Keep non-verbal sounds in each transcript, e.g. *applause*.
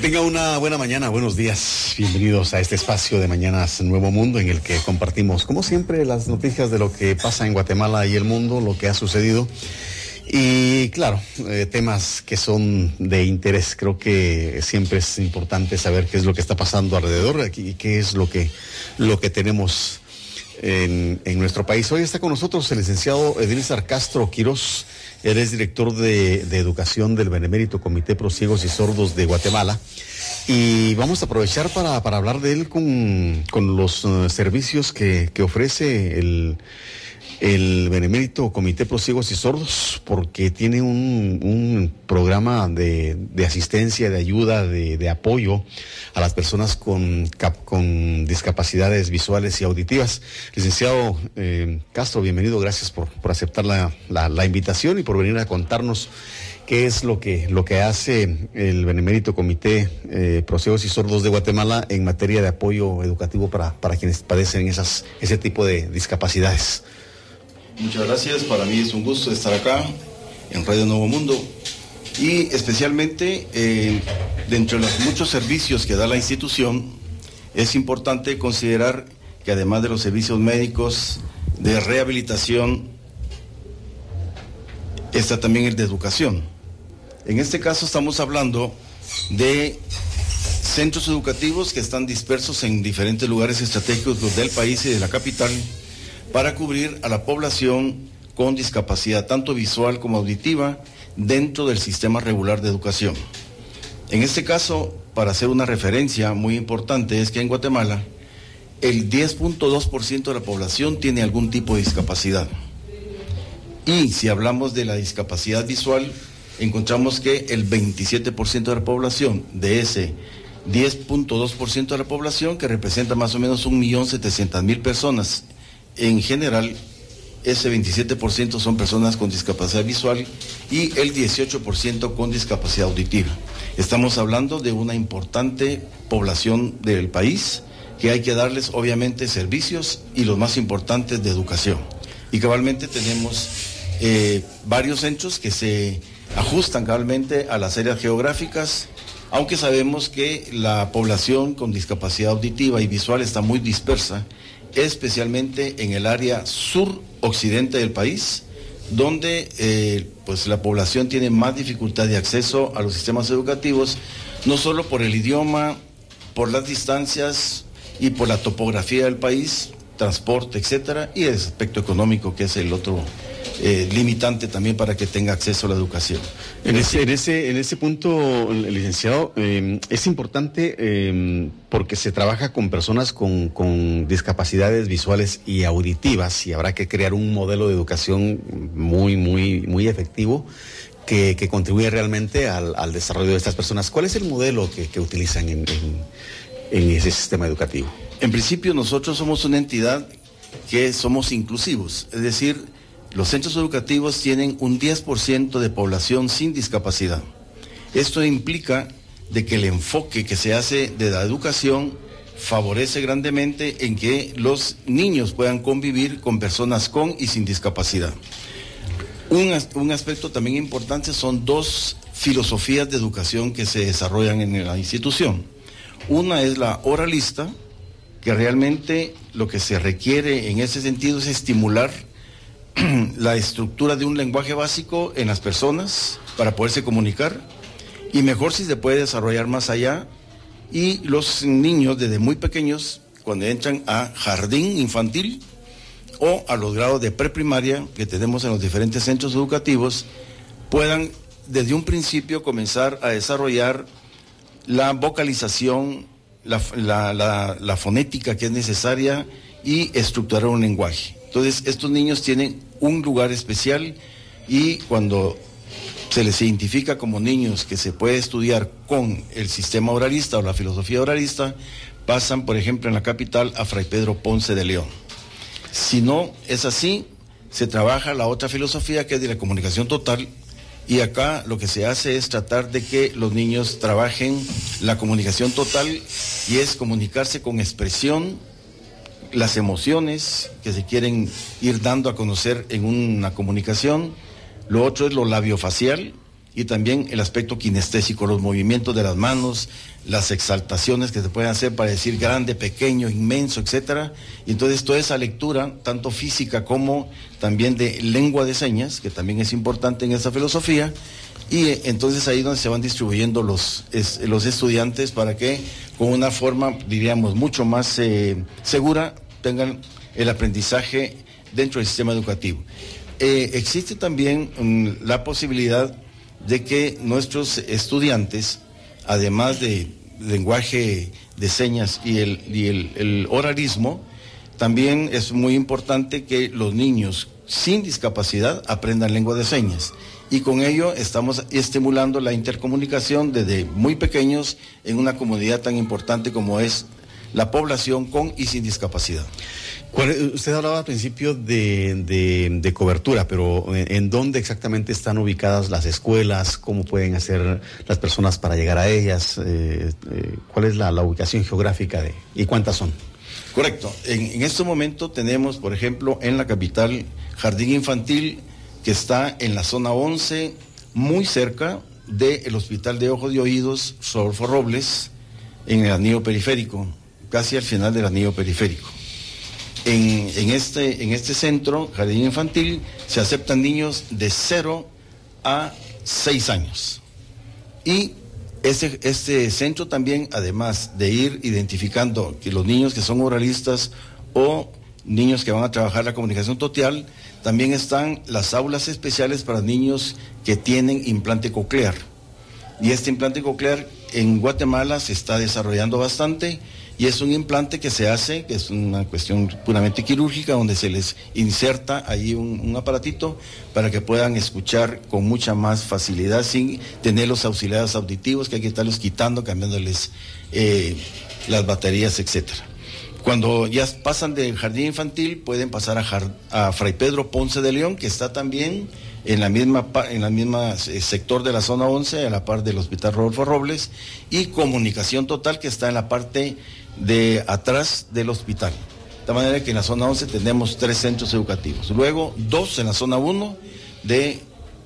Tenga una buena mañana, buenos días. Bienvenidos a este espacio de Mañanas Nuevo Mundo en el que compartimos, como siempre, las noticias de lo que pasa en Guatemala y el mundo, lo que ha sucedido. Y claro, eh, temas que son de interés. Creo que siempre es importante saber qué es lo que está pasando alrededor aquí y qué es lo que, lo que tenemos en, nuestro país. Hoy está con nosotros el licenciado Edilizar Castro Quirós. Él es director de, Educación del Benemérito Comité Pro Ciegos y Sordos de Guatemala. Y vamos a aprovechar para, hablar de él con, los uh, servicios que, que ofrece el el Benemérito Comité Pro y Sordos, porque tiene un, programa de, asistencia, de ayuda, de, apoyo a las personas con, discapacidades visuales y auditivas. Licenciado eh, Castro, bienvenido, gracias por, aceptar la, invitación y por venir a contarnos qué es lo que, lo que hace el Benemérito Comité eh, y Sordos de Guatemala en materia de apoyo educativo para, quienes padecen ese tipo de discapacidades. Muchas gracias, para mí es un gusto estar acá en Radio Nuevo Mundo y especialmente eh, dentro de los muchos servicios que da la institución, es importante considerar que además de los servicios médicos, de rehabilitación, está también el de educación. En este caso estamos hablando de centros educativos que están dispersos en diferentes lugares estratégicos del país y de la capital para cubrir a la población con discapacidad tanto visual como auditiva dentro del sistema regular de educación. En este caso, para hacer una referencia muy importante, es que en Guatemala el 10.2% de la población tiene algún tipo de discapacidad. Y si hablamos de la discapacidad visual, encontramos que el 27% de la población, de ese 10.2% de la población, que representa más o menos 1.700.000 personas en general, ese 27% son personas con discapacidad visual y el 18% con discapacidad auditiva. Estamos hablando de una importante población del país que hay que darles obviamente servicios y los más importantes de educación. Y cabalmente tenemos eh, varios centros que se ajustan cabalmente a las áreas geográficas, aunque sabemos que la población con discapacidad auditiva y visual está muy dispersa especialmente en el área sur-occidente del país, donde eh, pues la población tiene más dificultad de acceso a los sistemas educativos, no solo por el idioma, por las distancias y por la topografía del país, transporte, etcétera, y el aspecto económico, que es el otro eh, limitante también para que tenga acceso a la educación. En ese, en ese, en ese punto, licenciado, eh, es importante eh, porque se trabaja con personas con, con, discapacidades visuales y auditivas y habrá que crear un modelo de educación muy, muy, muy efectivo. Que, que contribuye realmente al, al, desarrollo de estas personas. ¿Cuál es el modelo que, que utilizan en, en, en ese sistema educativo? En principio nosotros somos una entidad que somos inclusivos, es decir, los centros educativos tienen un 10% de población sin discapacidad. Esto implica de que el enfoque que se hace de la educación favorece grandemente en que los niños puedan convivir con personas con y sin discapacidad. Un, un, aspecto también importante son dos filosofías de educación que se desarrollan en la institución. Una es la oralista, que realmente lo que se requiere en ese sentido es estimular *clears throat* la estructura de un lenguaje básico en las personas para poderse comunicar y mejor si se puede desarrollar más allá y los niños desde muy pequeños cuando entran a jardín infantil o a los grados de preprimaria que tenemos en los diferentes centros educativos puedan desde un principio comenzar a desarrollar la vocalización, la, la, fonética que es necesaria y estructurar un lenguaje. Entonces, estos niños tienen un lugar especial y cuando se les identifica como niños que se puede estudiar con el sistema oralista o la filosofía oralista, pasan, por ejemplo, en la capital a Fray Pedro Ponce de León. Si no es así, se trabaja la otra filosofía que es de la comunicación total y acá lo que se hace es tratar de que los niños trabajen la comunicación total y es comunicarse con expresión, las emociones que se quieren ir dando a conocer en una comunicación. Lo otro es lo labiofacial y también el aspecto kinestésico, los movimientos de las manos, las exaltaciones que se pueden hacer para decir grande, pequeño, inmenso, etcétera. Y entonces toda esa lectura, tanto física como también de lengua de señas, que también es importante en esta filosofía, y eh, entonces ahí donde se van distribuyendo los, los estudiantes para que con una forma, diríamos, mucho más eh, segura tengan el aprendizaje dentro del sistema educativo. Eh, existe también mm, la posibilidad de que nuestros estudiantes, además de lenguaje de señas y el, y el, el oralismo, también es muy importante que los niños sin discapacidad aprendan lengua de señas. Y con ello estamos estimulando la intercomunicación desde muy pequeños en una comunidad tan importante como es la población con y sin discapacidad. Usted hablaba al principio de, cobertura, pero ¿en dónde exactamente están ubicadas las escuelas? ¿Cómo pueden hacer las personas para llegar a ellas? Eh, eh, ¿Cuál es la, ubicación geográfica de, y cuántas son? Correcto. En, en este momento tenemos, por ejemplo, en la capital, Jardín Infantil, que está en la zona 11, muy cerca del Hospital de Ojos y Oídos Rodolfo Robles, en el anillo periférico, casi al final del anillo periférico. En, este, en este centro, jardín infantil, se aceptan niños de 0 a 6 años. Y este, este centro también, además de ir identificando que los niños que son oralistas o niños que van a trabajar la comunicación total, también están las aulas especiales para niños que tienen implante coclear. Y este implante coclear en Guatemala se está desarrollando bastante y es un implante que se hace, que es una cuestión puramente quirúrgica, donde se les inserta ahí un, aparatito para que puedan escuchar con mucha más facilidad sin tener los auxiliares auditivos que hay que estarlos quitando, cambiándoles eh, las baterías, etcétera. Cuando ya pasan del jardín infantil, pueden pasar a, Fray Pedro Ponce de León, que está también en la misma en la misma eh, sector de la zona 11, a la par del Hospital Rodolfo Robles, y Comunicación Total, que está en la parte de atrás del hospital. De manera que en la zona 11 tenemos tres centros educativos. Luego, dos en la zona 1 de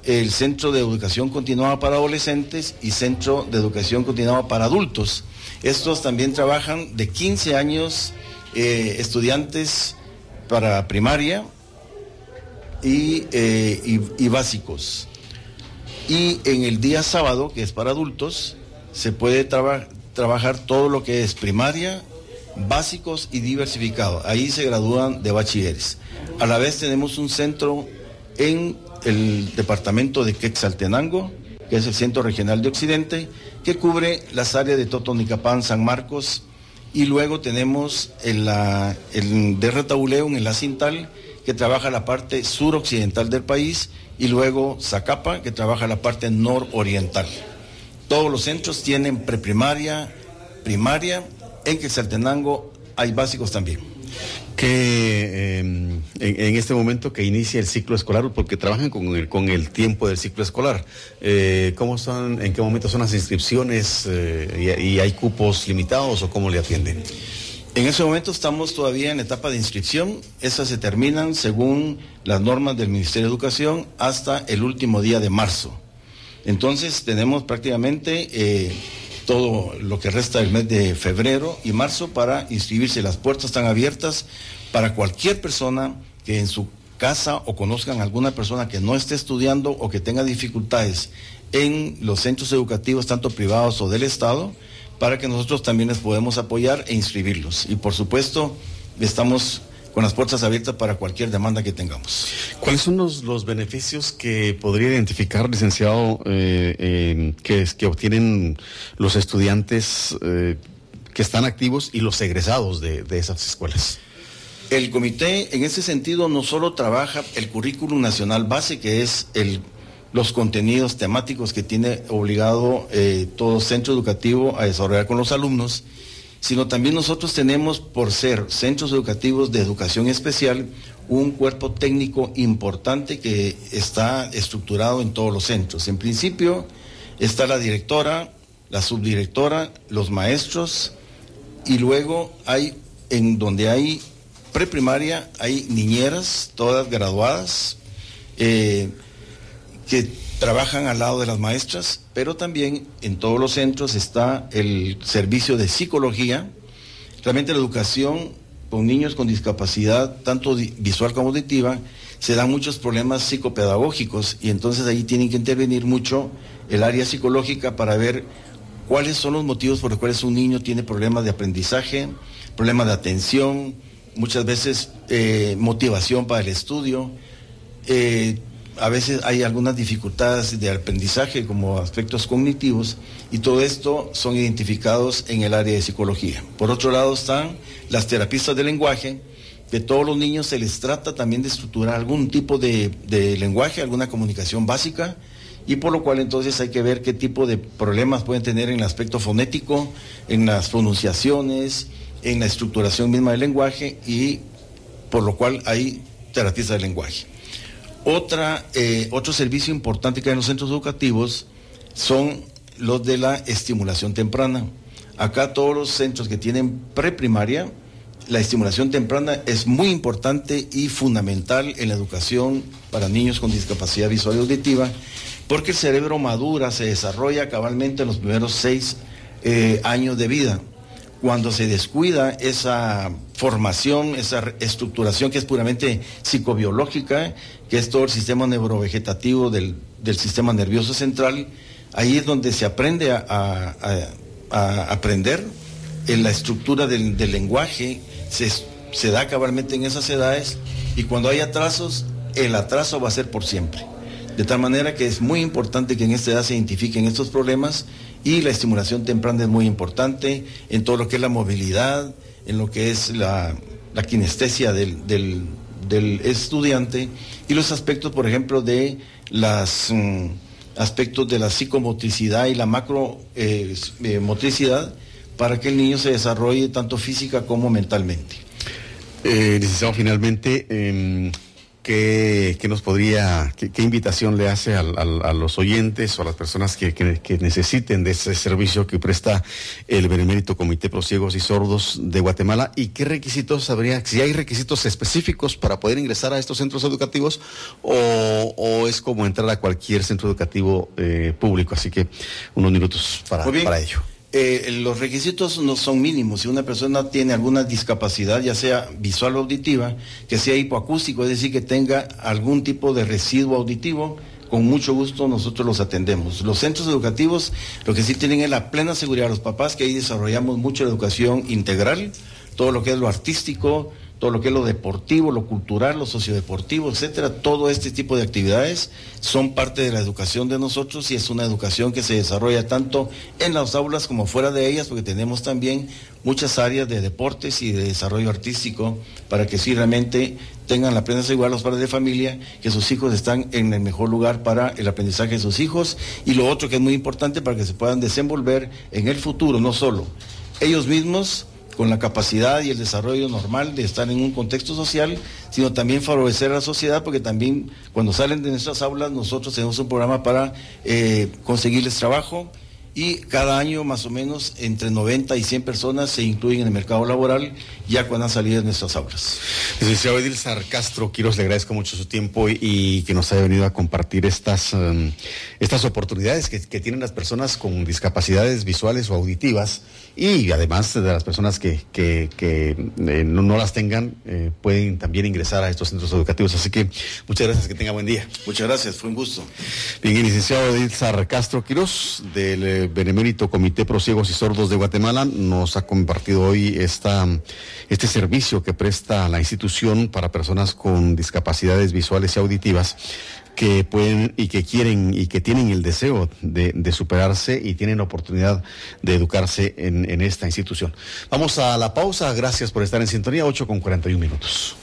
el Centro de Educación Continuada para Adolescentes y Centro de Educación Continuada para Adultos. Estos también trabajan de 15 años eh, estudiantes para primaria y, eh, y, básicos. Y en el día sábado, que es para adultos, se puede trabajar todo lo que es primaria, básicos y diversificado. Ahí se gradúan de bachilleres. A la vez tenemos un centro en el departamento de Quetzaltenango, que es el Centro Regional de Occidente, que cubre las áreas de Totonicapán, San Marcos, y luego tenemos el, el de Retauleo en la Cintal, que trabaja la parte suroccidental del país, y luego Zacapa, que trabaja la parte nororiental. Todos los centros tienen preprimaria, primaria, en Quetzaltenango hay básicos también. Que em, en, este momento que inicia el ciclo escolar, porque trabajan con el, con el tiempo del ciclo escolar, eh, ¿cómo son, en qué momento son las inscripciones eh, y, hay cupos limitados o cómo le atienden? En ese momento estamos todavía en etapa de inscripción. Estas se terminan según las normas del Ministerio de Educación hasta el último día de marzo. Entonces tenemos prácticamente eh, todo lo que resta del mes de febrero y marzo para inscribirse. Las puertas están abiertas para cualquier persona que en su casa o conozcan alguna persona que no esté estudiando o que tenga dificultades en los centros educativos, tanto privados o del Estado, para que nosotros también les podemos apoyar e inscribirlos. Y por supuesto, estamos con las puertas abiertas para cualquier demanda que tengamos. ¿Cuáles son los, beneficios que podría identificar, licenciado, eh, que, que obtienen los estudiantes eh, que están activos y los egresados de, esas escuelas? El comité en ese sentido no solo trabaja el currículum nacional base, que es el, los contenidos temáticos que tiene obligado eh, todo centro educativo a desarrollar con los alumnos, sino también nosotros tenemos, por ser centros educativos de educación especial, un cuerpo técnico importante que está estructurado en todos los centros. En principio está la directora, la subdirectora, los maestros y luego hay, en donde hay preprimaria, hay niñeras, todas graduadas, eh, que trabajan al lado de las maestras, pero también en todos los centros está el servicio de psicología. Realmente la educación con niños con discapacidad, tanto visual como auditiva, se dan muchos problemas psicopedagógicos y entonces ahí tienen que intervenir mucho el área psicológica para ver cuáles son los motivos por los cuales un niño tiene problemas de aprendizaje, problemas de atención, muchas veces eh, motivación para el estudio. Eh, a veces hay algunas dificultades de aprendizaje como aspectos cognitivos y todo esto son identificados en el área de psicología. Por otro lado están las terapistas de lenguaje, que todos los niños se les trata también de estructurar algún tipo de, de lenguaje, alguna comunicación básica, y por lo cual entonces hay que ver qué tipo de problemas pueden tener en el aspecto fonético, en las pronunciaciones, en la estructuración misma del lenguaje y por lo cual hay terapistas de lenguaje. Otra, eh, otro servicio importante que hay en los centros educativos son los de la estimulación temprana. Acá todos los centros que tienen preprimaria, la estimulación temprana es muy importante y fundamental en la educación para niños con discapacidad visual y auditiva, porque el cerebro madura, se desarrolla cabalmente en los primeros seis eh, años de vida cuando se descuida esa formación, esa estructuración que es puramente psicobiológica, que es todo el sistema neurovegetativo del, sistema nervioso central, ahí es donde se aprende a, aprender en la estructura del, lenguaje, se, se da cabalmente en esas edades y cuando hay atrasos, el atraso va a ser por siempre. De tal manera que es muy importante que en esta edad se identifiquen estos problemas y la estimulación temprana es muy importante en todo lo que es la movilidad, en lo que es la, kinestesia del, estudiante y los aspectos, por ejemplo, de los mm, aspectos de la psicomotricidad y la macromotricidad eh, eh, para que el niño se desarrolle tanto física como mentalmente. Eh, finalmente, em, ¿Qué, nos podría, qué, invitación le hace a, los oyentes o a las personas que, necesiten de ese servicio que presta el Benemérito Comité Pro Ciegos y Sordos de Guatemala? ¿Y qué requisitos habría, si hay requisitos específicos para poder ingresar a estos centros educativos o, es como entrar a cualquier centro educativo eh, público? Así que unos minutos para, para ello. Eh, los requisitos no son mínimos. Si una persona tiene alguna discapacidad, ya sea visual o auditiva, que sea hipoacústico, es decir, que tenga algún tipo de residuo auditivo, con mucho gusto nosotros los atendemos. Los centros educativos lo que sí tienen es la plena seguridad de los papás, que ahí desarrollamos mucho la educación integral, todo lo que es lo artístico, todo lo que es lo deportivo, lo cultural, lo sociodeportivo, etcétera, todo este tipo de actividades son parte de la educación de nosotros y es una educación que se desarrolla tanto en las aulas como fuera de ellas, porque tenemos también muchas áreas de deportes y de desarrollo artístico para que sí realmente tengan la plena seguridad los padres de familia, que sus hijos están en el mejor lugar para el aprendizaje de sus hijos. Y lo otro que es muy importante para que se puedan desenvolver en el futuro, no solo ellos mismos, con la capacidad y el desarrollo normal de estar en un contexto social, sino también favorecer a la sociedad, porque también cuando salen de nuestras aulas nosotros tenemos un programa para eh, conseguirles trabajo, y cada año más o menos entre 90 y 100 personas se incluyen en el mercado laboral ya cuando han salido de nuestras aulas. Licenciado Edilzar Castro Quiros, le agradezco mucho su tiempo y, que nos haya venido a compartir estas, um, estas oportunidades que, tienen las personas con discapacidades visuales o auditivas y además de las personas que, que, eh, no, las tengan eh, pueden también ingresar a estos centros educativos. Así que muchas gracias, que tenga buen día. Muchas gracias, fue un gusto. Bien, licenciado Edilzar Castro Quiros del Benemérito Comité Pro Ciegos y Sordos de Guatemala nos ha compartido hoy esta, este servicio que presta la institución para personas con discapacidades visuales y auditivas que pueden y que quieren y que tienen el deseo de, superarse y tienen la oportunidad de educarse en, en, esta institución. Vamos a la pausa. Gracias por estar en sintonía. 8 con 41 minutos.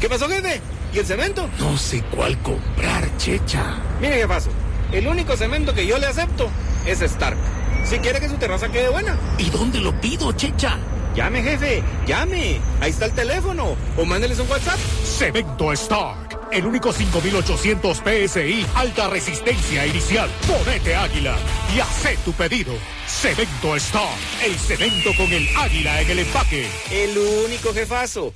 ¿Qué pasó, jefe? ¿Y el cemento? No sé cuál comprar, checha. Mire, ¿qué pasó? El único cemento que yo le acepto es Stark. Si quiere que su terraza quede buena. ¿Y dónde lo pido, Checha? Llame, jefe, llame. Ahí está el teléfono. O mándeles un WhatsApp. Cemento Stark. El único 5800 PSI, alta resistencia inicial. Ponete águila y haz tu pedido. Cemento Stark. El cemento con el águila en el empaque. El único jefazo.